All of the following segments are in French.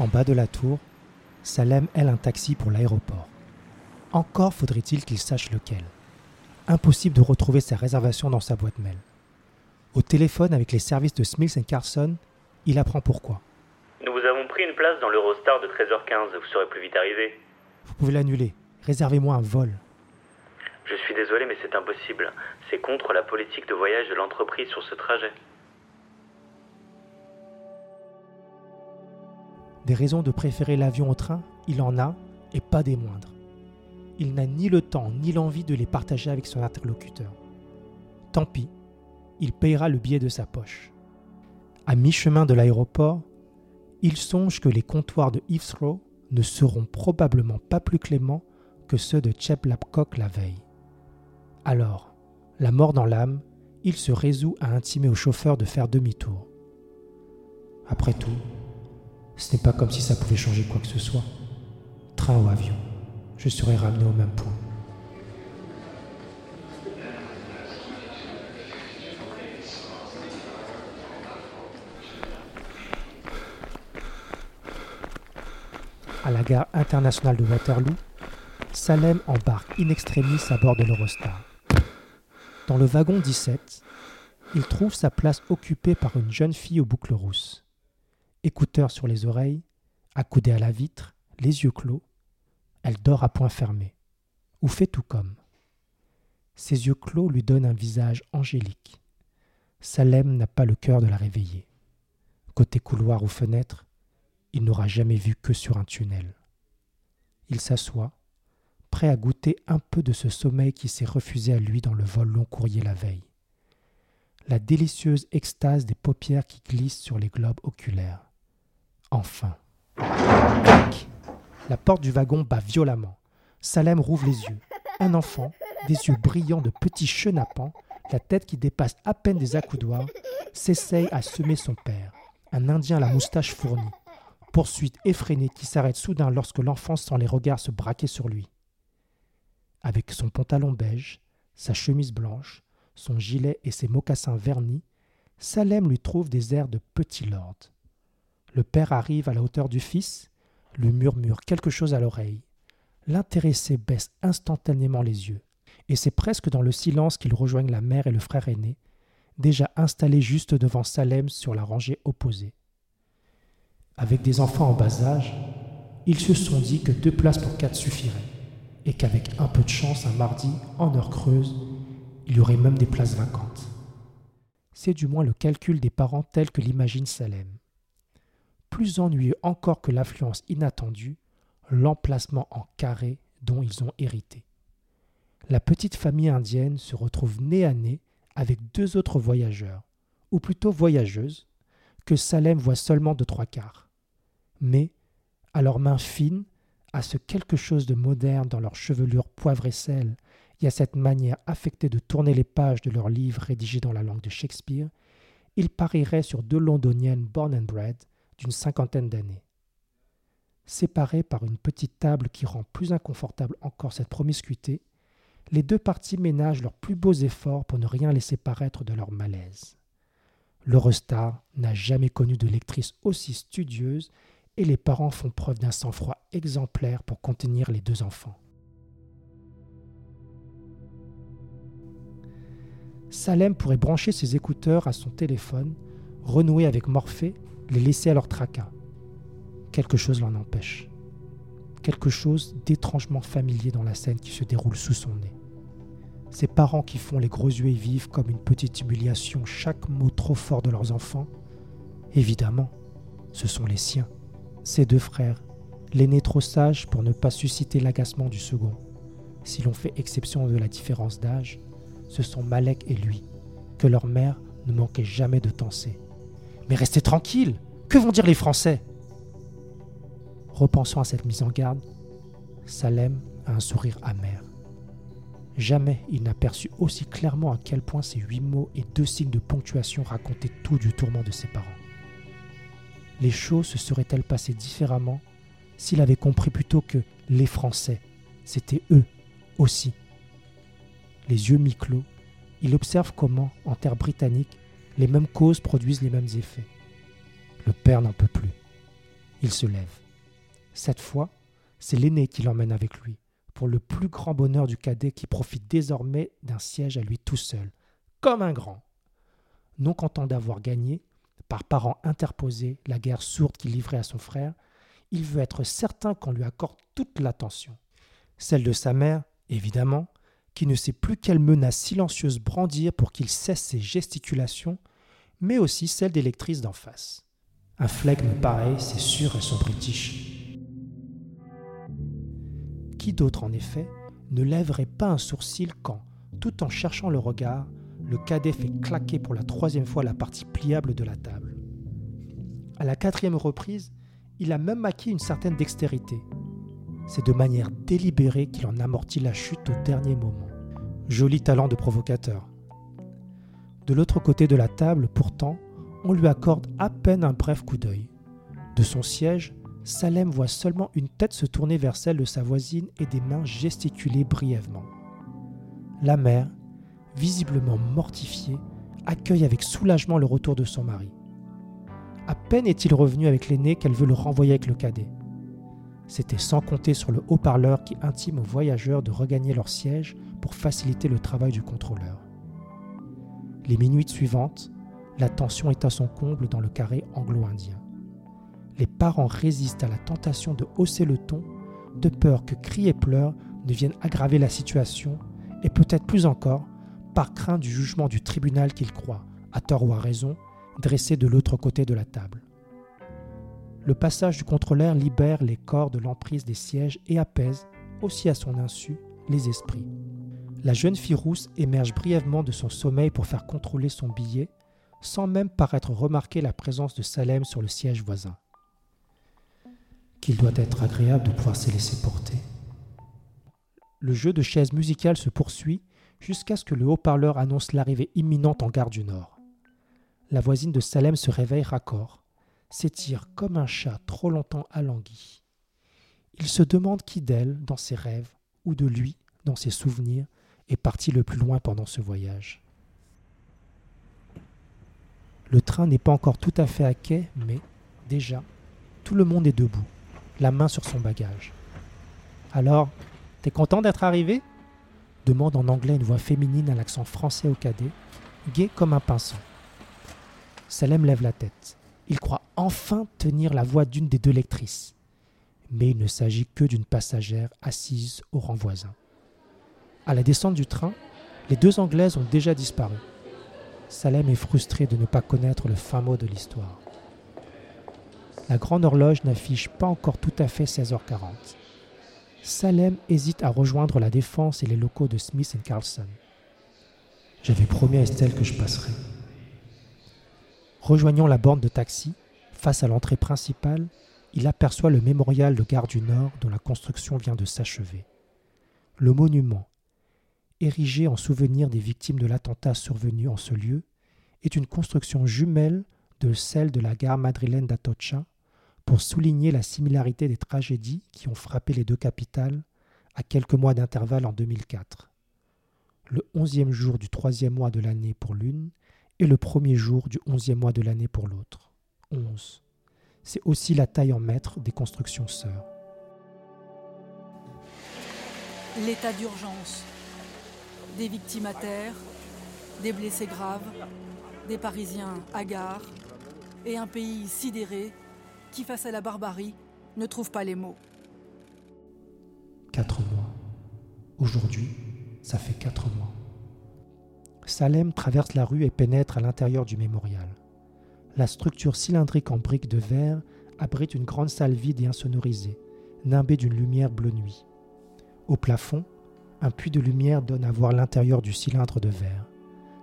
En bas de la tour, Salem aile un taxi pour l'aéroport. Encore faudrait-il qu'il sache lequel. Impossible de retrouver sa réservation dans sa boîte mail. Au téléphone avec les services de Smith Carson, il apprend pourquoi. Nous vous avons pris une place dans l'Eurostar de 13h15, vous serez plus vite arrivé. Vous pouvez l'annuler. Réservez-moi un vol. Je suis désolé, mais c'est impossible. C'est contre la politique de voyage de l'entreprise sur ce trajet. Raisons de préférer l'avion au train, il en a, et pas des moindres. Il n'a ni le temps ni l'envie de les partager avec son interlocuteur. Tant pis, il payera le billet de sa poche. À mi-chemin de l'aéroport, il songe que les comptoirs de Heathrow ne seront probablement pas plus cléments que ceux de Chep Lapcock la veille. Alors, la mort dans l'âme, il se résout à intimer au chauffeur de faire demi-tour. Après tout, ce n'est pas comme si ça pouvait changer quoi que ce soit. Train ou avion, je serai ramené au même point. À la gare internationale de Waterloo, Salem embarque in extremis à bord de l'Eurostar. Dans le wagon 17, il trouve sa place occupée par une jeune fille aux boucles rousses. Écouteurs sur les oreilles, accoudée à la vitre, les yeux clos, elle dort à point fermé, ou fait tout comme. Ses yeux clos lui donnent un visage angélique. Salem n'a pas le cœur de la réveiller. Côté couloir ou fenêtre, il n'aura jamais vu que sur un tunnel. Il s'assoit, prêt à goûter un peu de ce sommeil qui s'est refusé à lui dans le vol long courrier la veille. La délicieuse extase des paupières qui glissent sur les globes oculaires. Enfin. La porte du wagon bat violemment. Salem rouvre les yeux. Un enfant, des yeux brillants de petits chenapans, la tête qui dépasse à peine des accoudoirs, s'essaye à semer son père, un Indien à la moustache fournie. Poursuite effrénée qui s'arrête soudain lorsque l'enfant sent les regards se braquer sur lui. Avec son pantalon beige, sa chemise blanche, son gilet et ses mocassins vernis, Salem lui trouve des airs de petit lord. Le père arrive à la hauteur du fils, lui murmure quelque chose à l'oreille. L'intéressé baisse instantanément les yeux, et c'est presque dans le silence qu'il rejoignent la mère et le frère aîné, déjà installés juste devant Salem sur la rangée opposée. Avec des enfants en bas âge, ils se sont dit que deux places pour quatre suffiraient et qu'avec un peu de chance, un mardi, en heure creuse, il y aurait même des places vacantes. C'est du moins le calcul des parents tel que l'imagine Salem. Plus ennuyeux encore que l'affluence inattendue, l'emplacement en carré dont ils ont hérité. La petite famille indienne se retrouve nez à nez avec deux autres voyageurs, ou plutôt voyageuses, que Salem voit seulement de trois quarts. Mais, à leurs mains fines, à ce quelque chose de moderne dans leur chevelure poivre et sel, et à cette manière affectée de tourner les pages de leurs livres rédigés dans la langue de Shakespeare, ils parieraient sur deux londoniennes born and bred d'une cinquantaine d'années. Séparés par une petite table qui rend plus inconfortable encore cette promiscuité, les deux parties ménagent leurs plus beaux efforts pour ne rien laisser paraître de leur malaise. L'Eurostar n'a jamais connu de lectrice aussi studieuse et les parents font preuve d'un sang-froid exemplaire pour contenir les deux enfants. Salem pourrait brancher ses écouteurs à son téléphone, renouer avec Morphée, les laisser à leur tracas. Quelque chose l'en empêche. Quelque chose d'étrangement familier dans la scène qui se déroule sous son nez. Ses parents qui font les gros yeux et vivent comme une petite humiliation chaque mot trop fort de leurs enfants, évidemment, ce sont les siens. Ses deux frères, l'aîné trop sage pour ne pas susciter l'agacement du second. Si l'on fait exception de la différence d'âge, ce sont Malek et lui, que leur mère ne manquait jamais de tenser. Mais restez tranquille Que vont dire les Français? Repensant à cette mise en garde, Salem a un sourire amer. Jamais il n'a perçu aussi clairement à quel point ces huit mots et deux signes de ponctuation racontaient tout du tourment de ses parents les choses se seraient-elles passées différemment s'il avait compris plutôt que les Français, c'était eux aussi? Les yeux mi-clos, il observe comment, en terre britannique, les mêmes causes produisent les mêmes effets. Le père n'en peut plus. Il se lève. Cette fois, c'est l'aîné qui l'emmène avec lui, pour le plus grand bonheur du cadet qui profite désormais d'un siège à lui tout seul, comme un grand. Non content d'avoir gagné, par parents interposés, la guerre sourde qu'il livrait à son frère, il veut être certain qu'on lui accorde toute l'attention. Celle de sa mère, évidemment, qui ne sait plus quelle menace silencieuse brandir pour qu'il cesse ses gesticulations, mais aussi celle des lectrices d'en face. Un flegme pareil, c'est sûr, elles sont british. Qui d'autre, en effet, ne lèverait pas un sourcil quand, tout en cherchant le regard, le cadet fait claquer pour la troisième fois la partie pliable de la table. À la quatrième reprise, il a même acquis une certaine dextérité. C'est de manière délibérée qu'il en amortit la chute au dernier moment. Joli talent de provocateur. De l'autre côté de la table, pourtant, on lui accorde à peine un bref coup d'œil. De son siège, Salem voit seulement une tête se tourner vers celle de sa voisine et des mains gesticuler brièvement. La mère, visiblement mortifiée, accueille avec soulagement le retour de son mari. À peine est-il revenu avec l'aîné qu'elle veut le renvoyer avec le cadet. C'était sans compter sur le haut-parleur qui intime aux voyageurs de regagner leur siège pour faciliter le travail du contrôleur. Les minutes suivantes, la tension est à son comble dans le carré anglo-indien. Les parents résistent à la tentation de hausser le ton, de peur que cris et pleurs ne viennent aggraver la situation, et peut-être plus encore, par crainte du jugement du tribunal qu'ils croient, à tort ou à raison, dressé de l'autre côté de la table. Le passage du contrôleur libère les corps de l'emprise des sièges et apaise, aussi à son insu, les esprits. La jeune fille rousse émerge brièvement de son sommeil pour faire contrôler son billet, sans même paraître remarquer la présence de Salem sur le siège voisin. Qu'il doit être agréable de pouvoir se laisser porter. Le jeu de chaises musicales se poursuit jusqu'à ce que le haut-parleur annonce l'arrivée imminente en gare du Nord. La voisine de Salem se réveille raccord, s'étire comme un chat trop longtemps alangui. Il se demande qui d'elle, dans ses rêves, ou de lui, dans ses souvenirs, est parti le plus loin pendant ce voyage. Le train n'est pas encore tout à fait à quai, mais, déjà, tout le monde est debout, la main sur son bagage. Alors, t'es content d'être arrivé? demande en anglais une voix féminine à l'accent français au cadet, gai comme un pinceau. Salem lève la tête. Il croit enfin tenir la voix d'une des deux lectrices. Mais il ne s'agit que d'une passagère assise au rang voisin. À la descente du train, les deux Anglaises ont déjà disparu. Salem est frustré de ne pas connaître le fin mot de l'histoire. La grande horloge n'affiche pas encore tout à fait 16h40. Salem hésite à rejoindre la défense et les locaux de Smith Carlson. J'avais promis à Estelle que je passerais. Rejoignant la borne de taxi, face à l'entrée principale, il aperçoit le mémorial de Gare du Nord dont la construction vient de s'achever. Le monument, érigé en souvenir des victimes de l'attentat survenu en ce lieu, est une construction jumelle de celle de la gare madrilène d'Atocha, pour souligner la similarité des tragédies qui ont frappé les deux capitales à quelques mois d'intervalle en 2004. Le onzième jour du troisième mois de l'année pour l'une et le premier jour du onzième mois de l'année pour l'autre. Onze. C'est aussi la taille en mètres des constructions sœurs. L'état d'urgence. Des victimes à terre, des blessés graves, des Parisiens hagards et un pays sidéré qui, face à la barbarie, ne trouve pas les mots. Quatre mois. Aujourd'hui, ça fait quatre mois. Salem traverse la rue et pénètre à l'intérieur du mémorial. La structure cylindrique en briques de verre abrite une grande salle vide et insonorisée, nimbée d'une lumière bleu nuit. Au plafond, un puits de lumière donne à voir l'intérieur du cylindre de verre,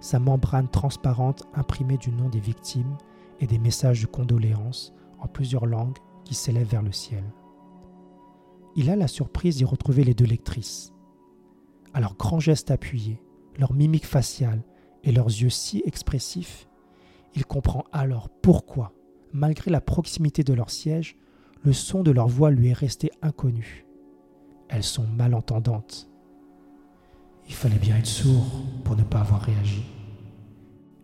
sa membrane transparente imprimée du nom des victimes et des messages de condoléances en plusieurs langues qui s'élèvent vers le ciel. Il a la surprise d'y retrouver les deux lectrices. À leurs grands gestes appuyés, leur mimique faciale et leurs yeux si expressifs, il comprend alors pourquoi, malgré la proximité de leur siège, le son de leur voix lui est resté inconnu. Elles sont malentendantes. Il fallait bien être sourd pour ne pas avoir réagi.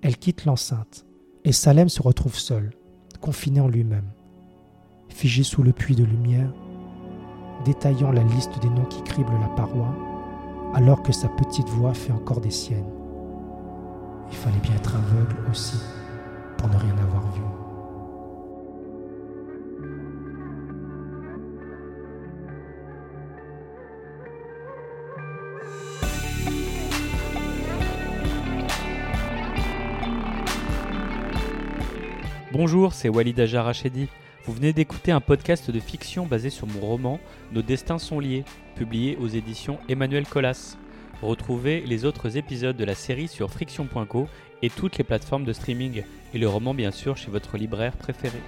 Elle quitte l'enceinte et Salem se retrouve seul, confiné en lui-même. figé sous le puits de lumière, détaillant la liste des noms qui criblent la paroi, alors que sa petite voix fait encore des siennes. Il fallait bien être aveugle aussi pour ne rien avoir vu. Bonjour, c'est Walid Ajar Rachedi. Vous venez d'écouter un podcast de fiction basé sur mon roman Nos destins sont liés, publié aux éditions Emmanuel Colas. Retrouvez les autres épisodes de la série sur friction.co et toutes les plateformes de streaming, et le roman bien sûr chez votre libraire préféré.